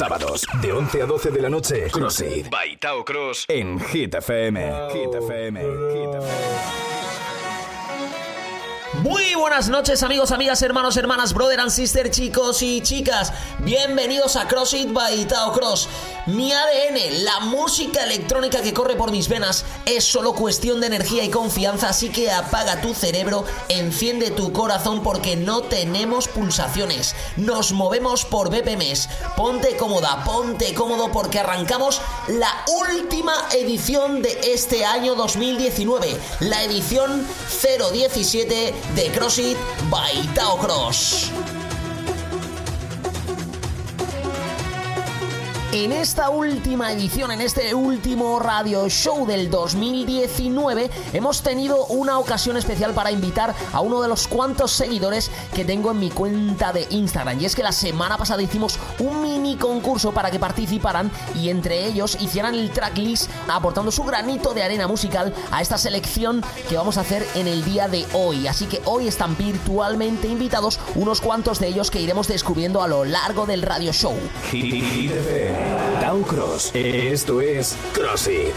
sábados, de 11 a 12 de la noche, CrossFit. Baitao Cross. En Hit FM. Hit FM. Hit FM. Muy buenas noches amigos, amigas, hermanos, hermanas, brother and sister, chicos y chicas. Bienvenidos a Cross It by Tao Cross. Mi ADN, la música electrónica que corre por mis venas, es solo cuestión de energía y confianza, así que apaga tu cerebro, enciende tu corazón porque no tenemos pulsaciones. Nos movemos por BPMs. Ponte cómoda, ponte cómodo porque arrancamos la última edición de este año 2019, la edición 017 de CrossFit by Tao Cross. En esta última edición, en este último radio show del 2019, hemos tenido una ocasión especial para invitar a uno de los cuantos seguidores que tengo en mi cuenta de Instagram. Y es que la semana pasada hicimos un mini concurso para que participaran y entre ellos hicieran el tracklist aportando su granito de arena musical a esta selección que vamos a hacer en el día de hoy. Así que hoy están virtualmente invitados unos cuantos de ellos que iremos descubriendo a lo largo del radio show. Down Cross. Esto es CrossFit.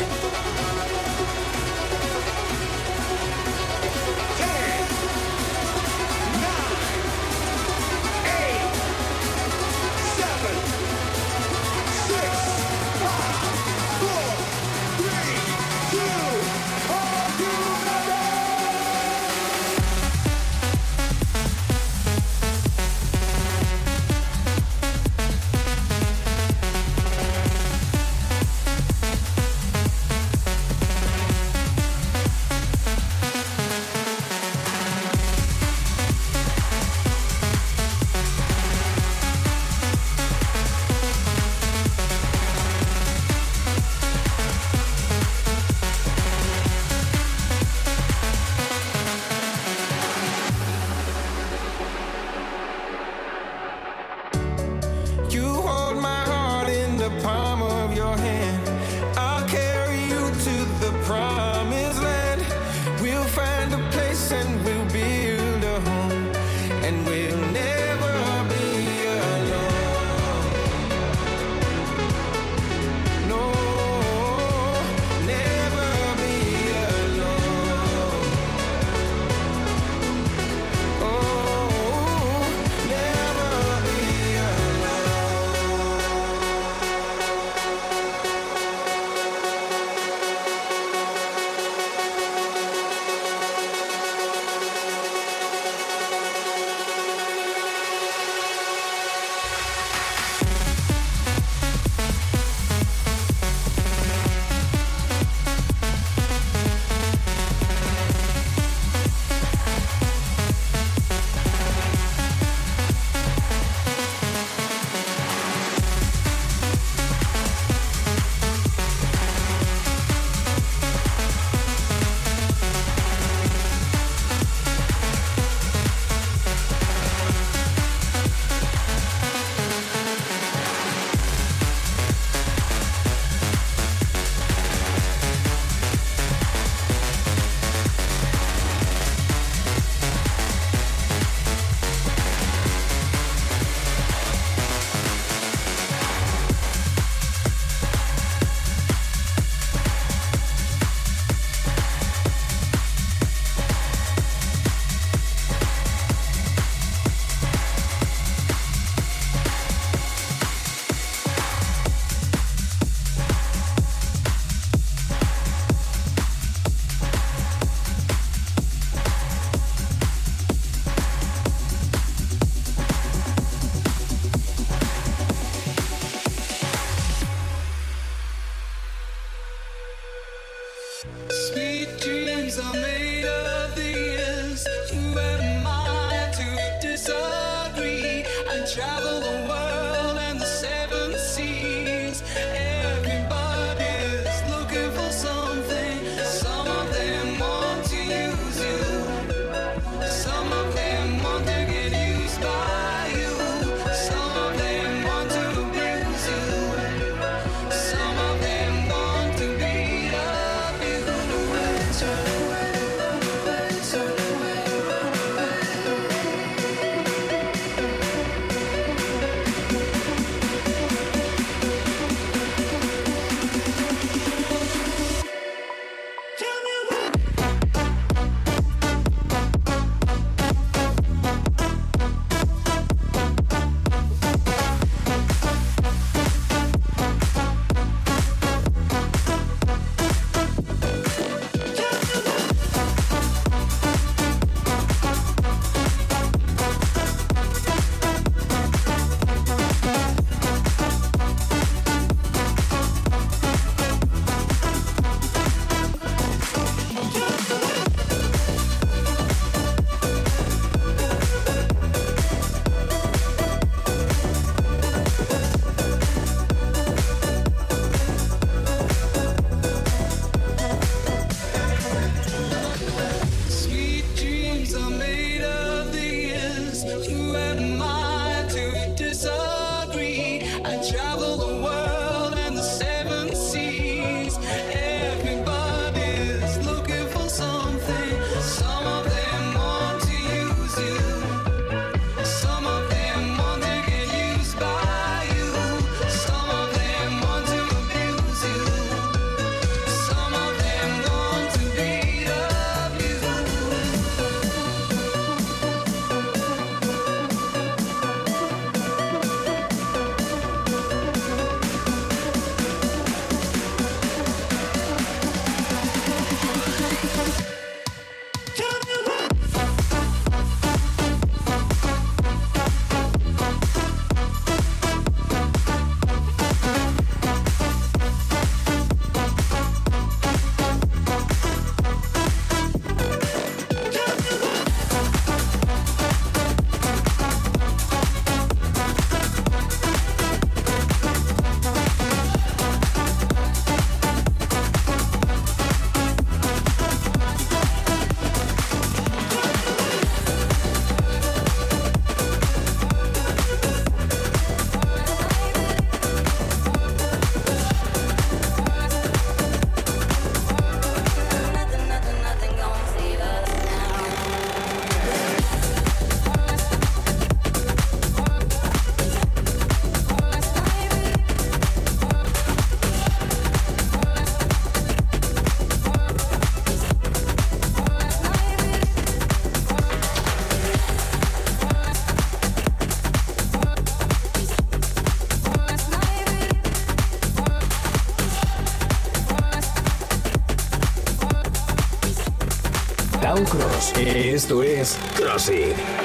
Esto es Crossing.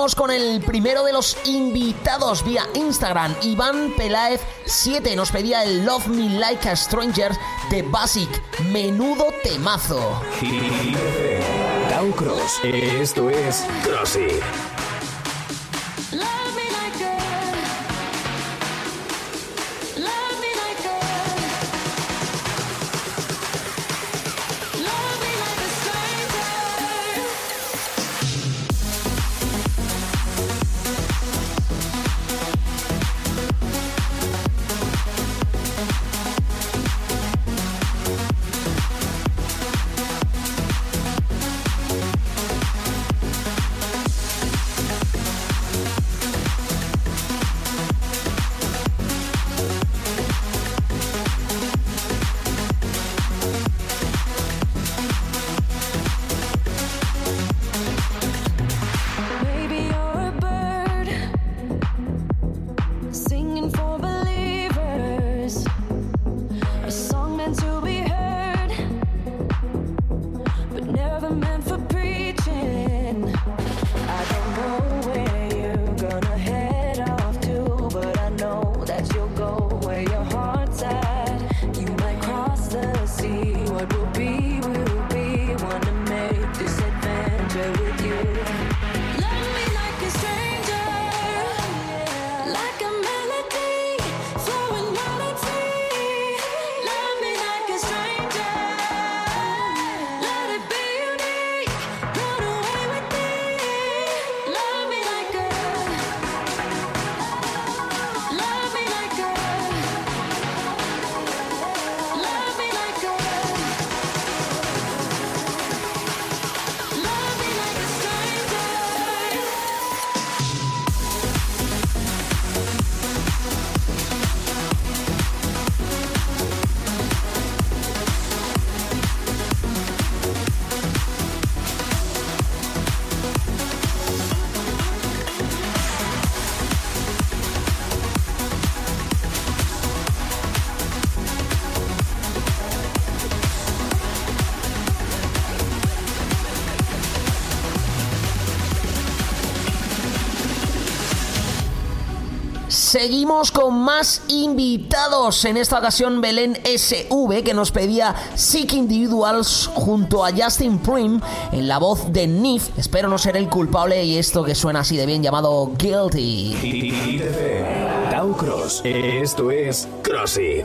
Con el primero de los invitados vía Instagram. Iván Peláez 7 nos pedía el Love Me Like a Stranger de Basic. Menudo temazo. Tau Cross. Esto es Crossy. Seguimos con más invitados. En esta ocasión Belén SV que nos pedía Sick Individuals junto a Justin Prim en la voz de Nif. Espero no ser el culpable y esto que suena así de bien llamado Guilty. Cross. Esto es Crossing.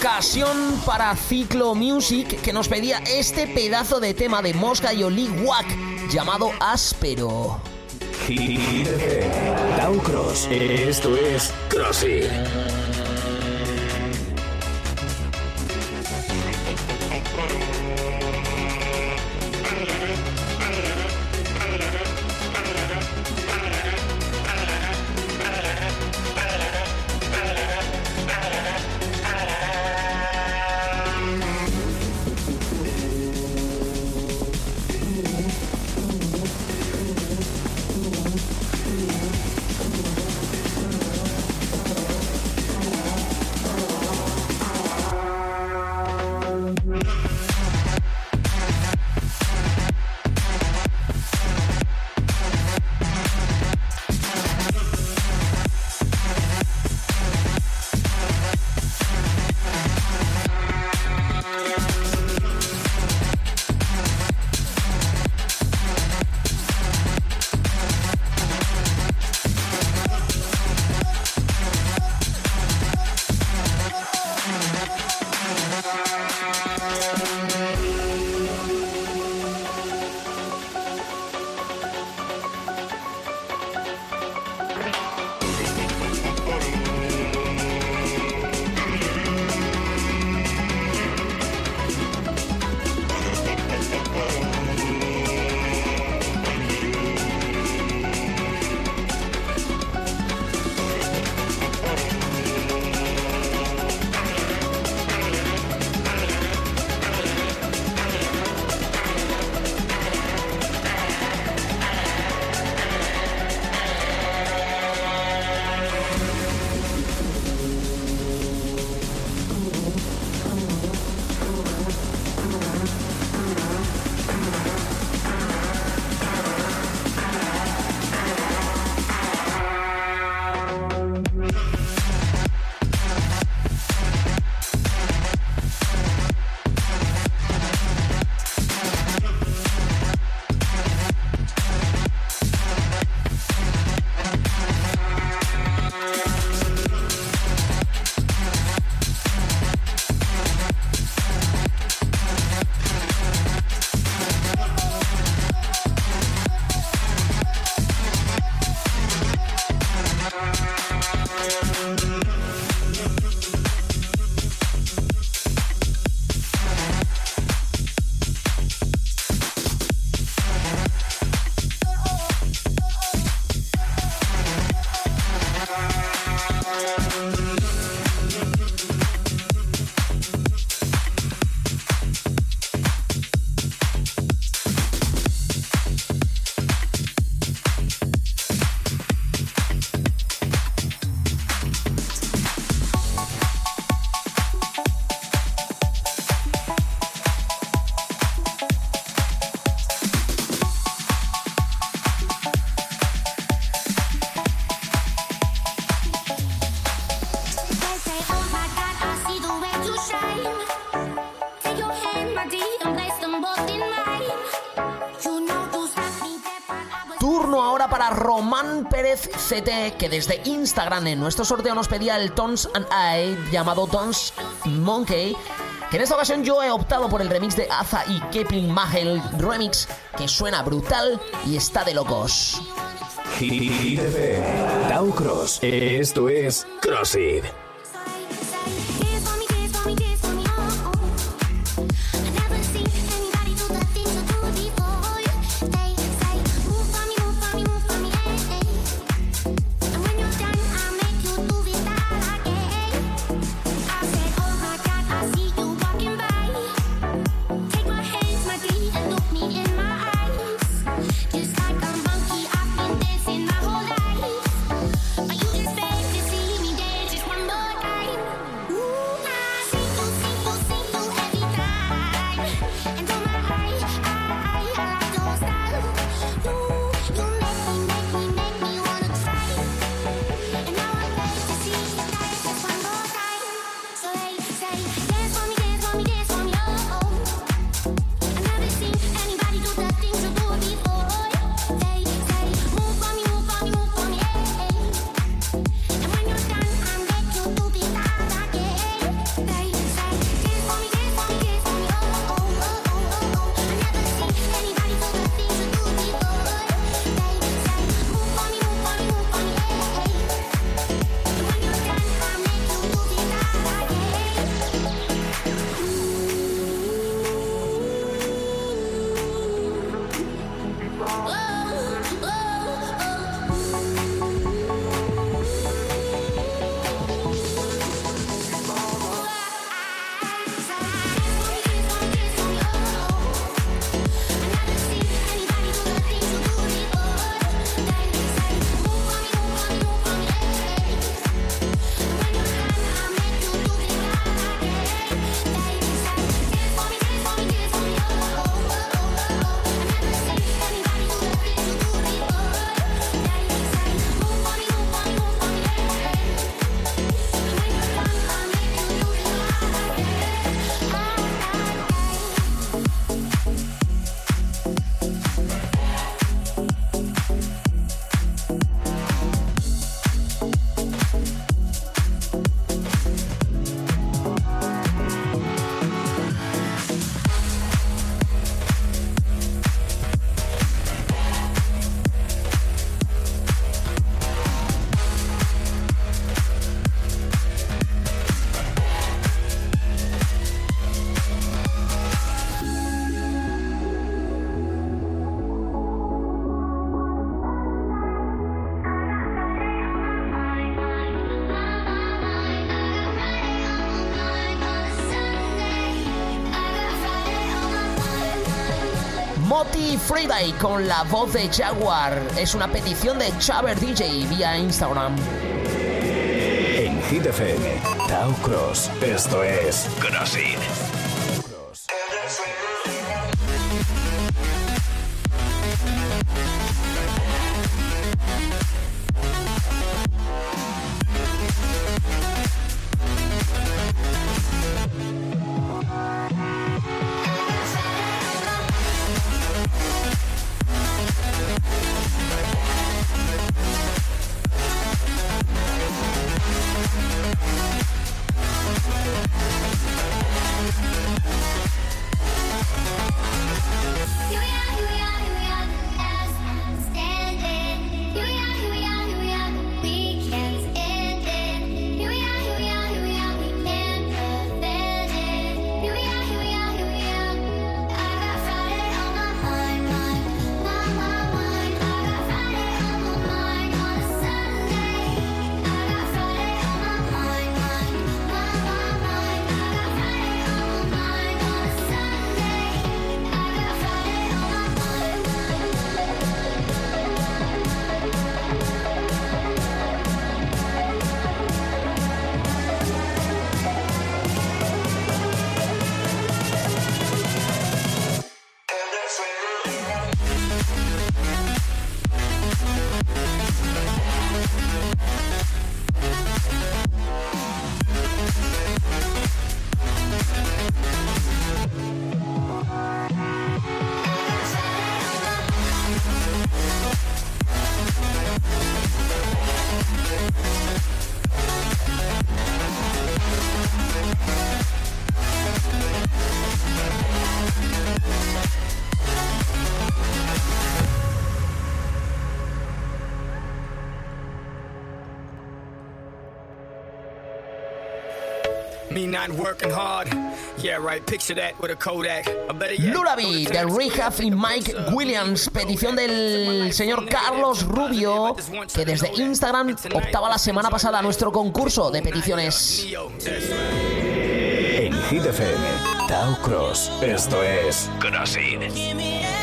Ocasión para Ciclo Music que nos pedía este pedazo de tema de Mosca y Oli Wack llamado Áspero. Down Cross. Esto es Crossy. Que desde Instagram en nuestro sorteo nos pedía el Tons and I llamado Tons Monkey. Que en esta ocasión yo he optado por el remix de Aza y Kepling Mahel Remix, que suena brutal y está de locos. Cross. Esto es. Friday con la voz de Jaguar. Es una petición de Chaver DJ vía Instagram. En Hit FM, Tao Cross. Esto es Crossing. Lurabi de Rehab y Mike Williams, petición del señor Carlos Rubio, que desde Instagram optaba la semana pasada a nuestro concurso de peticiones. En Hit FM, Tao Cross. Esto es Crossing.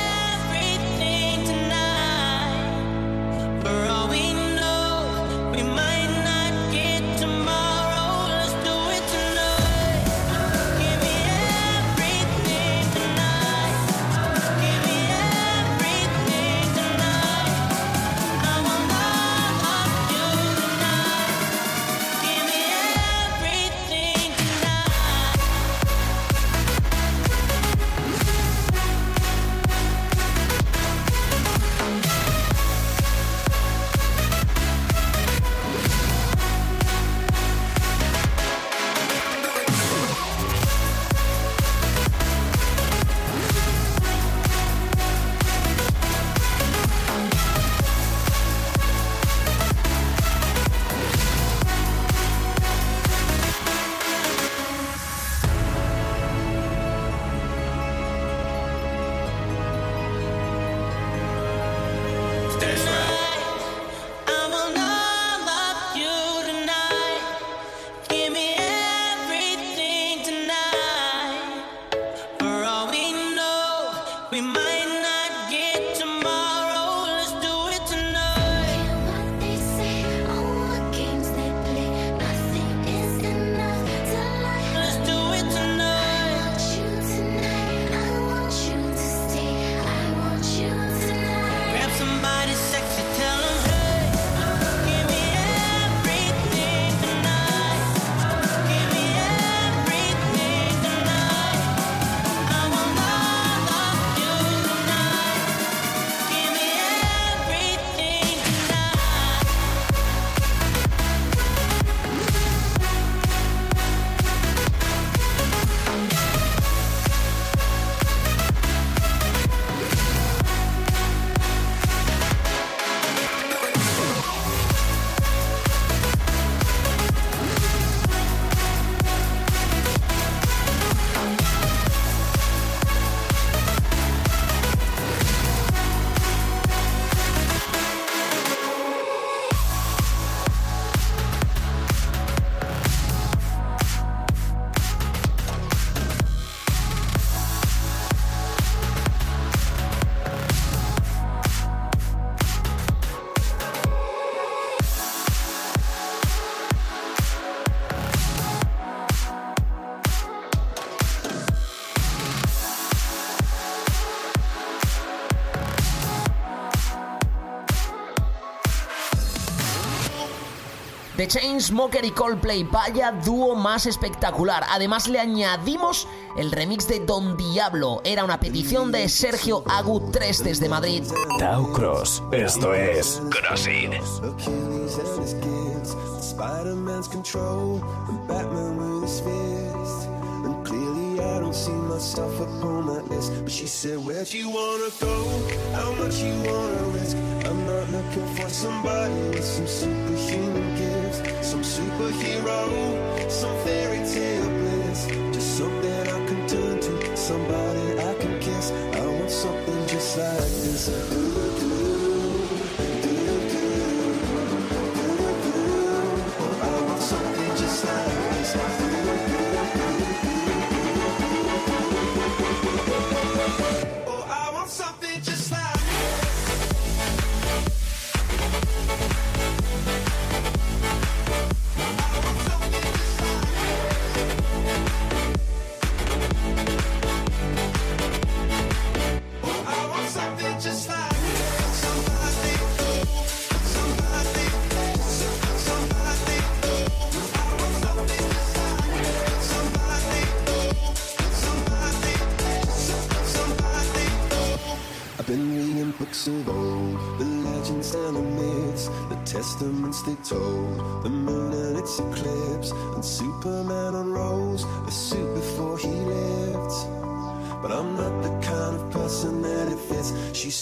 The Chainsmoker y Coldplay, vaya dúo más espectacular. Además le añadimos el remix de Don Diablo. Era una petición de Sergio Agu 3 desde Madrid. Tau Cross, esto es Crossing. I don't see myself upon that list. But she said, Where'd you wanna go? How much you wanna risk? I'm not looking for somebody with some superhuman superhero, some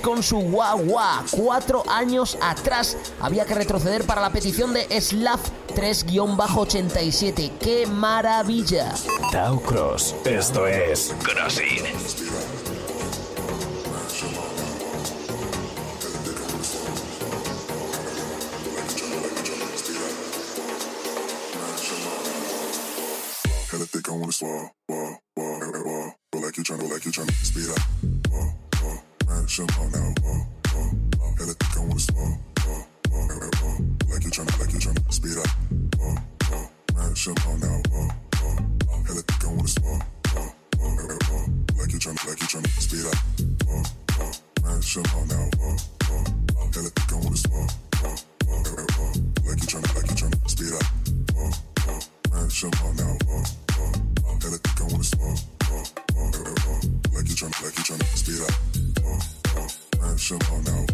con su guagua. Cuatro años atrás había que retroceder para la petición de Slav 3-87. ¡Qué maravilla! Tau Cross, esto es Crossing. show. Oh now.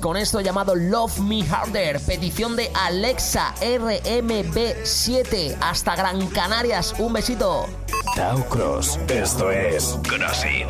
Con esto llamado Love Me Harder, petición de Alexa RMB7 hasta Gran Canarias. Un besito. Tau Cross, esto es Crossing.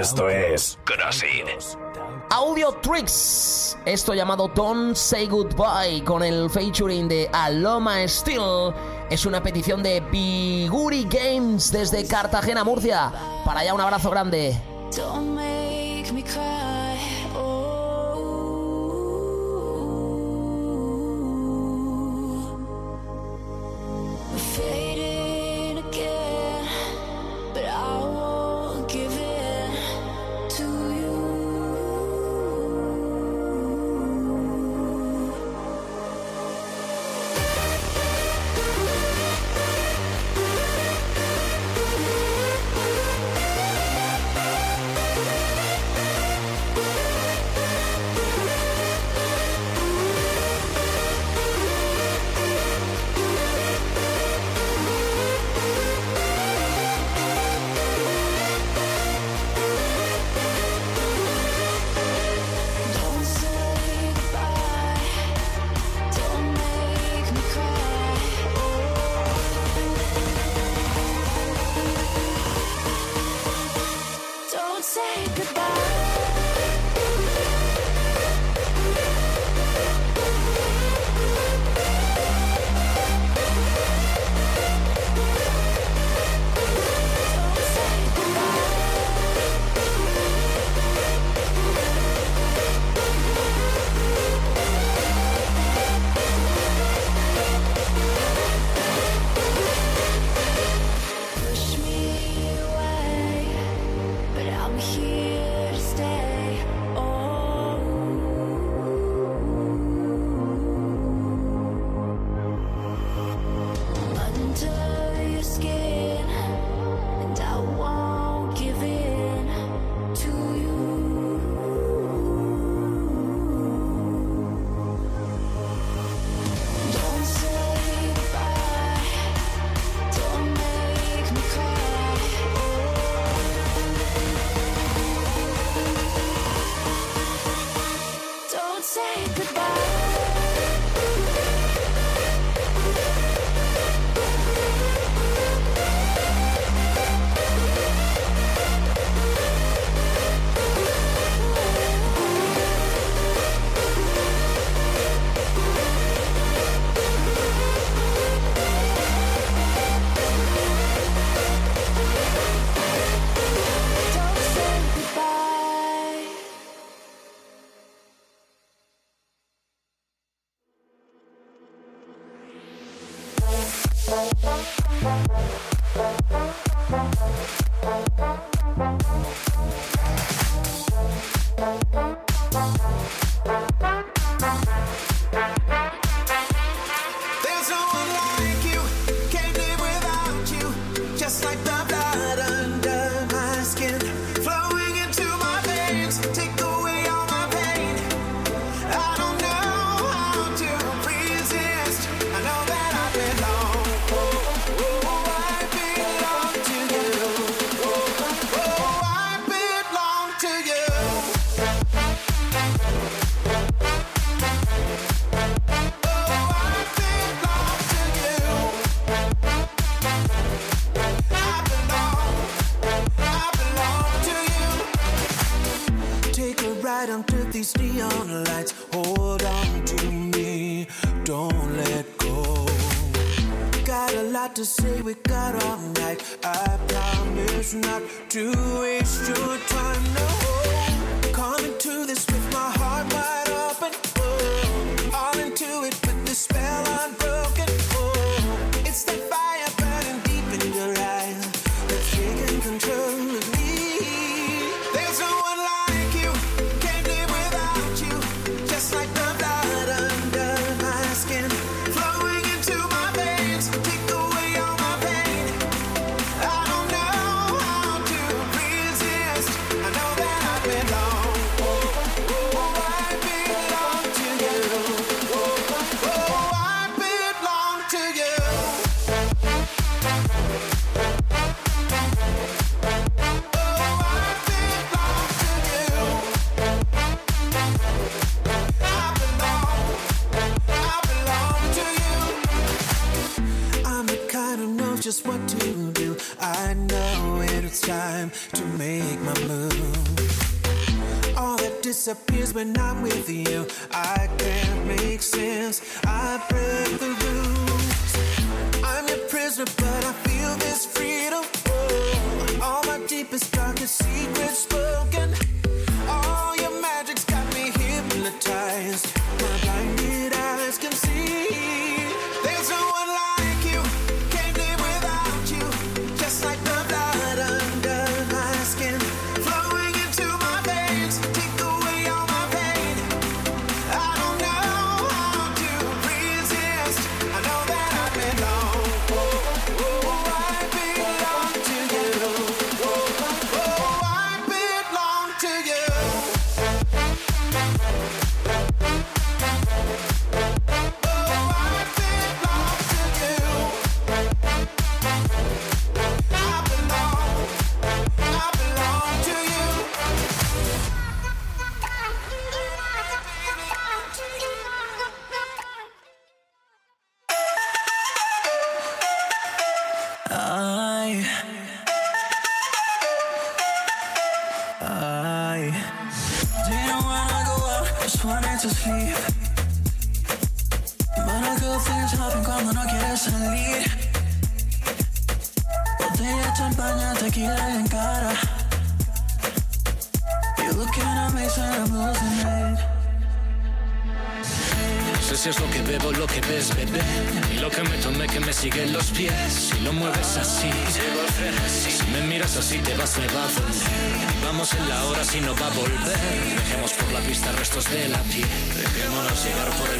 Esto es CrossFit. Audio Tricks. Esto llamado Don't Say Goodbye con el featuring de Aloma Steel. Es una petición de Biguri Games desde Cartagena, Murcia. Para allá un abrazo grande. say goodbye. with you. I can't make sense. I break the rules. I'm your prisoner, but I feel this freedom. Oh, all my deepest, darkest secrets spoken. All your magic's got me hypnotized. restos de la piel. Dejémonos llegar por el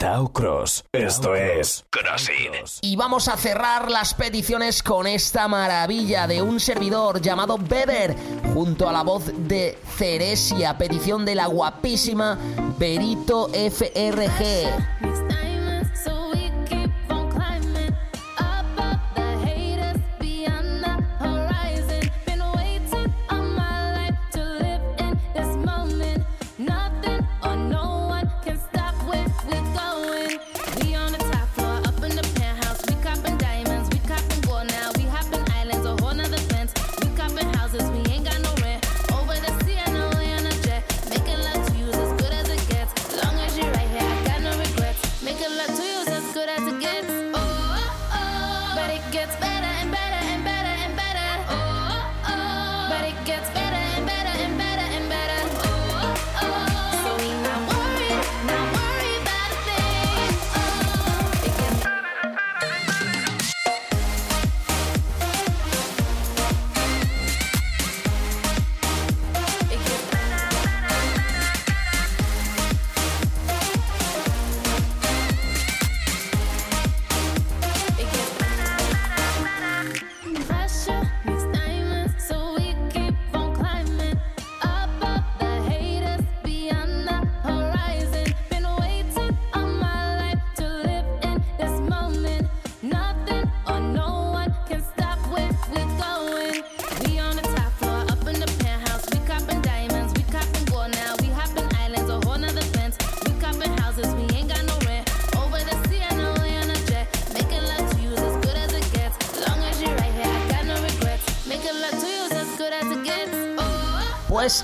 Tau Cross. Esto es Crossin. Y vamos a cerrar las peticiones con esta maravilla de un servidor llamado Beber, junto a la voz de Ceresia, petición de la guapísima Berito FRG.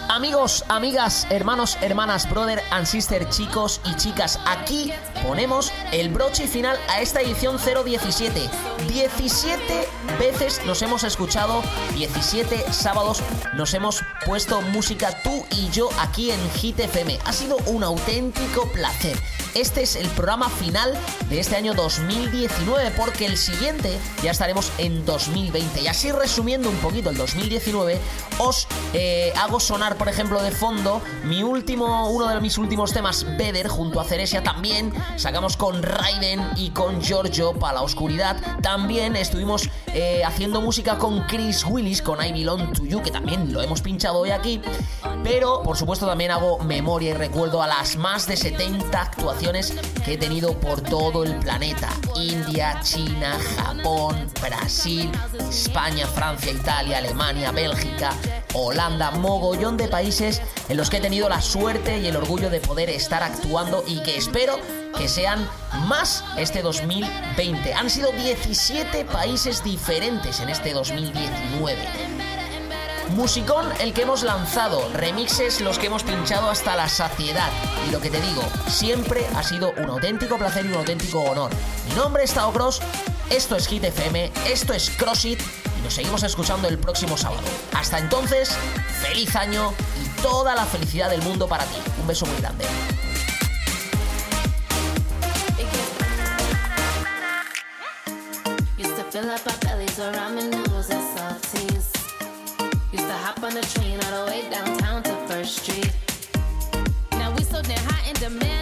Amigos, amigas, hermanos, hermanas, brother and sister, chicos y chicas, aquí ponemos el broche final a esta edición 017. 17 veces nos hemos escuchado, 17 sábados nos hemos puesto música tú y yo aquí en Hit FM. Ha sido un auténtico placer. Este es el programa final de este año 2019 porque el siguiente ya estaremos en 2020. Y así resumiendo un poquito el 2019, os eh, hago sonar, por ejemplo, de fondo mi último, uno de mis últimos temas, Beder, junto a Ceresia. También sacamos con Raiden y con Giorgio para la oscuridad. Estuvimos eh, haciendo música con Chris Willis, con I Belong to You, que también lo hemos pinchado hoy aquí. Pero, por supuesto, también hago memoria y recuerdo a las más de 70 actuaciones que he tenido por todo el planeta. India, China, Japón, Brasil, España, Francia, Italia, Alemania, Bélgica, Holanda, mogollón de países en los que he tenido la suerte y el orgullo de poder estar actuando y que espero que sean más este 2020. Han sido 17 países diferentes en este 2019. Musicón el que hemos lanzado, remixes los que hemos pinchado hasta la saciedad. Y lo que te digo, siempre ha sido un auténtico placer y un auténtico honor. Mi nombre es Tao Cross, esto es Hit FM, esto es Cross It y nos seguimos escuchando el próximo sábado. Hasta entonces, feliz año y toda la felicidad del mundo para ti. Un beso muy grande. Fill up our bellies with ramen noodles and saltines. Used to hop on the train all the way downtown to First Street. Now we so damn hot in demand.